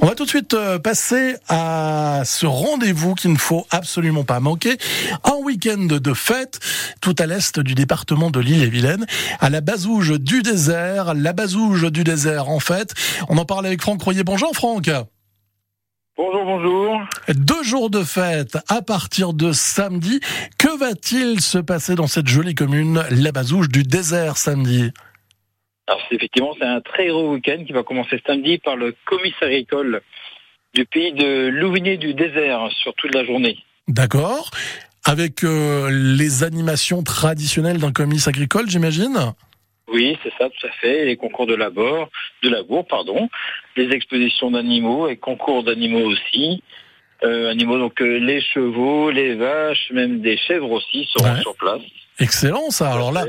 On va tout de suite euh, passer à ce rendez-vous qu'il ne faut absolument pas manquer. Un week-end de fête tout à l'est du département de l'île-et-Vilaine, à la Bazouge du désert. La Bazouge du désert, en fait. On en parle avec Franck Croyer. Bonjour Franck. Bonjour, bonjour. Deux jours de fête à partir de samedi. Que va-t-il se passer dans cette jolie commune, la Bazouge du désert, samedi? Alors, effectivement, c'est un très gros week-end qui va commencer samedi par le comice agricole du pays de Louvigné du désert sur toute la journée. D'accord. Avec euh, les animations traditionnelles d'un comice agricole, j'imagine? Oui, c'est ça, tout à fait. Les concours de labour, de labour, pardon, les expositions d'animaux et concours d'animaux aussi. Euh, animaux, donc euh, les chevaux, les vaches, même des chèvres aussi seront sur place. Excellent ça. Alors là,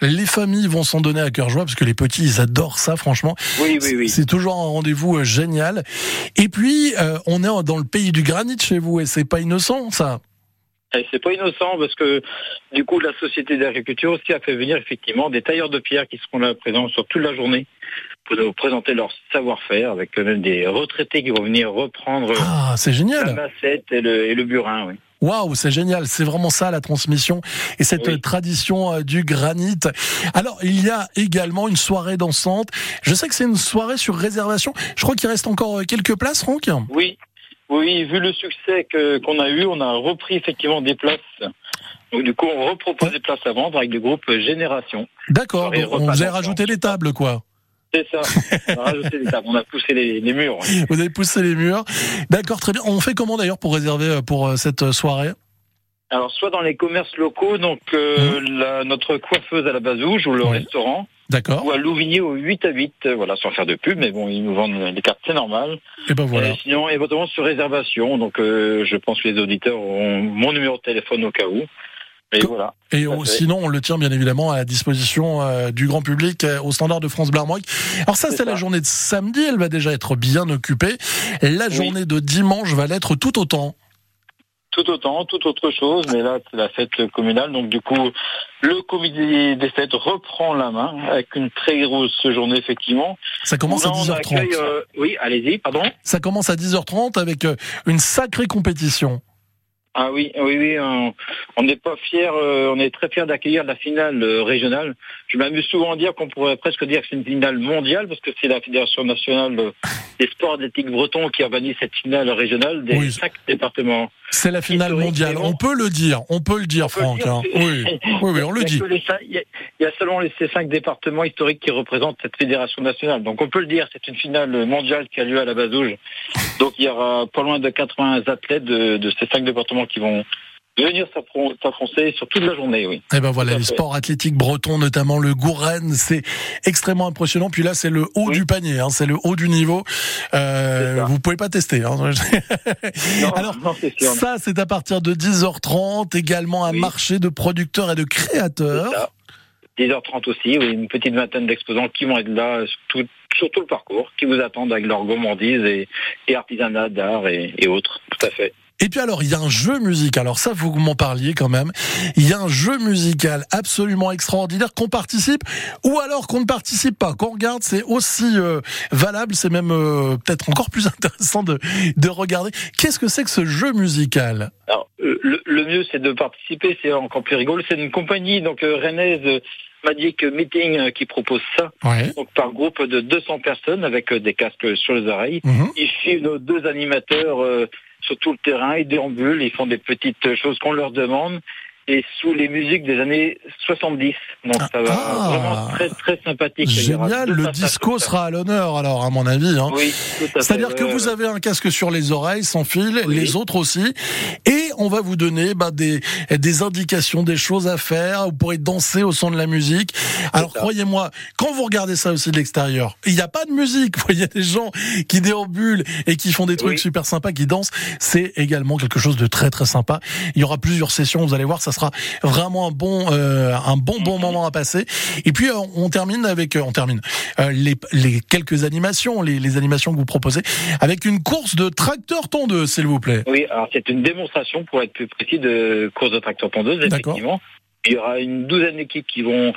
les familles vont s'en donner à cœur joie parce que les petits ils adorent ça franchement. Oui oui oui. C'est toujours un rendez-vous euh, génial. Et puis on est dans le pays du granit chez vous et c'est pas innocent ça. C'est pas innocent parce que du coup la société d'agriculture aussi a fait venir effectivement des tailleurs de pierre qui seront là présents sur toute la journée pour nous présenter leur savoir-faire avec même des retraités qui vont venir reprendre ah, c'est génial. la massette et le, et le burin. Oui. Waouh, c'est génial, c'est vraiment ça la transmission et cette tradition euh, du granit. Alors, il y a également une soirée dansante. Je sais que c'est une soirée sur réservation. Je crois qu'il reste encore euh, quelques places, Franck. Oui, oui, vu le succès qu'on a eu, on a repris effectivement des places. Donc du coup, on repropose des places à vendre avec le groupe Génération. D'accord, on vous a rajouté les tables, quoi. C'est ça. On a rajouté les tables, on a poussé les, murs. Vous avez poussé les murs. D'accord, très bien. On fait comment d'ailleurs pour réserver euh, pour euh, cette euh, soirée? Alors, soit dans les commerces locaux, donc mmh. notre coiffeuse à la Bazouge ou le restaurant, D'accord. Ou à Louvigné au 8 à 8, euh, voilà, sans faire de pub, mais bon, ils nous vendent les cartes, c'est normal. Et ben voilà. Et sinon, éventuellement sur réservation, donc euh, je pense que les auditeurs ont mon numéro de téléphone au cas où. Et voilà. Et sinon, on le tient bien évidemment à la disposition euh, du grand public au standard de France Blarmoy. Alors ça, c'est la journée de samedi, elle va déjà être bien occupée. La journée de dimanche va l'être tout autant tout autant, tout autre chose, mais là c'est la fête communale, donc du coup le comité des fêtes reprend la main avec une très grosse journée effectivement. Ça commence à 10h30. Euh, oui, allez-y, pardon. Ça commence à 10h30 avec euh, une sacrée compétition. Ah oui, oui, oui, on n'est pas fier, euh, on est très fier d'accueillir la finale euh, régionale. Je m'amuse souvent à dire qu'on pourrait presque dire que c'est une finale mondiale parce que c'est la Fédération nationale des sports athlétiques bretons qui organise cette finale régionale des cinq départements. C'est la finale mondiale. On peut le dire, on peut le dire, Franck. Hein. Oui. oui, oui, on le dit. Il y, a seulement ces cinq départements historiques qui représentent cette fédération nationale. Donc on peut le dire, c'est une finale mondiale qui a lieu à la Bazouge. Donc il y aura pas loin de 80 athlètes de, de ces cinq départements qui vont venir s'affronter sur toute la journée, oui. Et eh ben voilà, les sports athlétiques bretons, notamment le Gouren, c'est extrêmement impressionnant. Puis là, c'est le haut du panier, hein, c'est le haut du niveau. Euh, vous pouvez pas tester. Hein. Alors, ça, c'est à partir de 10h30, également un marché de producteurs et de créateurs. 10h30 aussi, oui, une petite vingtaine d'exposants qui vont être là sur tout, sur tout le parcours, qui vous attendent avec leur gourmandise et, et artisanat d'art et, et autres, tout à fait. Et puis alors, il y a un jeu musical. Alors ça, vous m'en parliez quand même. Il y a un jeu musical absolument extraordinaire qu'on participe ou alors qu'on ne participe pas. Qu'on regarde, c'est aussi euh, valable. C'est même euh, peut-être encore plus intéressant de, de regarder. Qu'est-ce que c'est que ce jeu musical? Alors, euh, le, mieux, c'est de participer. C'est encore plus rigolo. C'est une compagnie donc rennaise. Magic Meeting qui propose ça. Donc par groupe de 200 personnes avec des casques sur les oreilles. Mhm. Suivent nos deux animateurs sur tout le terrain, ils déambulent, ils font des petites choses qu'on leur demande et sous les musiques des années 70. Donc ça va ah. vraiment très très sympathique. Génial, le disco sera à l'honneur alors à mon avis. Hein. Oui, C'est-à-dire que vous avez un casque sur les oreilles sans fil, les autres aussi, et on va vous donner bah, des des indications, des choses à faire. Vous pourrez danser au son de la musique. Alors croyez-moi, quand vous regardez ça aussi de l'extérieur, il n'y a pas de musique. Il y a des gens qui déambulent et qui font des trucs super sympas, qui dansent. C'est également quelque chose de très très sympa. Il y aura plusieurs sessions, vous allez voir, ça sera vraiment un bon, euh, un bon bon moment à passer. Et puis euh, on termine avec, euh, on termine les, les quelques animations, les, les animations que vous proposez, avec une course de tracteur tondeuse, s'il vous plaît. Oui, alors c'est une démonstration pour être plus précis de course de tracteur tondeuse, effectivement. Il y aura une douzaine d'équipes qui vont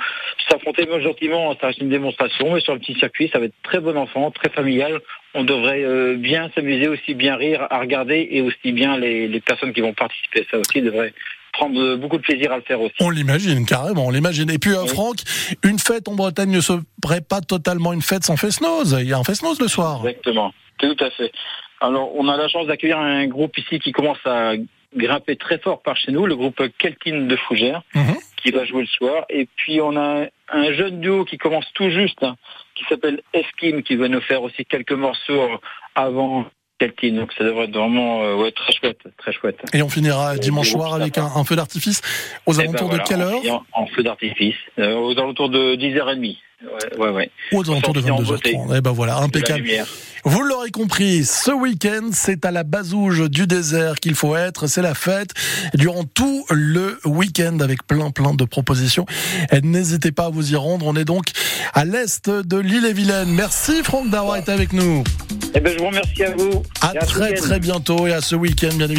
s'affronter gentiment. Ça reste une démonstration, mais sur le petit circuit, ça va être très bon enfant, très familial. On devrait bien s'amuser, aussi bien rire à regarder et aussi bien les, les personnes qui vont participer ça aussi devraient prendre beaucoup de plaisir à le faire aussi. On l'imagine, carrément, on l'imagine. Et puis, euh, Franck, une fête en Bretagne ne serait pas totalement une fête sans fest-noz. Il y a un fest-noz le soir. Exactement, tout à fait. Alors, on a la chance d'accueillir un groupe ici qui commence à grimper très fort par chez nous, le groupe Keltine de Fougères, mhm. qui va jouer le soir. Et puis, on a un jeune duo qui commence tout juste, hein, qui s'appelle Eskim, qui va nous faire aussi quelques morceaux avant donc ça devrait être vraiment euh, ouais, très chouette, très chouette. Et on finira dimanche soir avec un, feu d'artifice aux eh ben alentours de quelle heure en, feu d'artifice, euh, aux alentours de 10h30. Ouais, ouais, ouais. Aux alentours de 22h30. Et ben voilà, impeccable. Vous l'aurez compris, ce week-end, c'est à la basouge du désert qu'il faut être. C'est la fête durant tout le week-end avec plein, plein de propositions. N'hésitez pas à vous y rendre. On est donc à l'est de l'île-et-Vilaine. Merci Franck d'avoir été avec nous. Eh ben, je vous remercie à vous. À, très, très bientôt et à ce week-end, bien évidemment.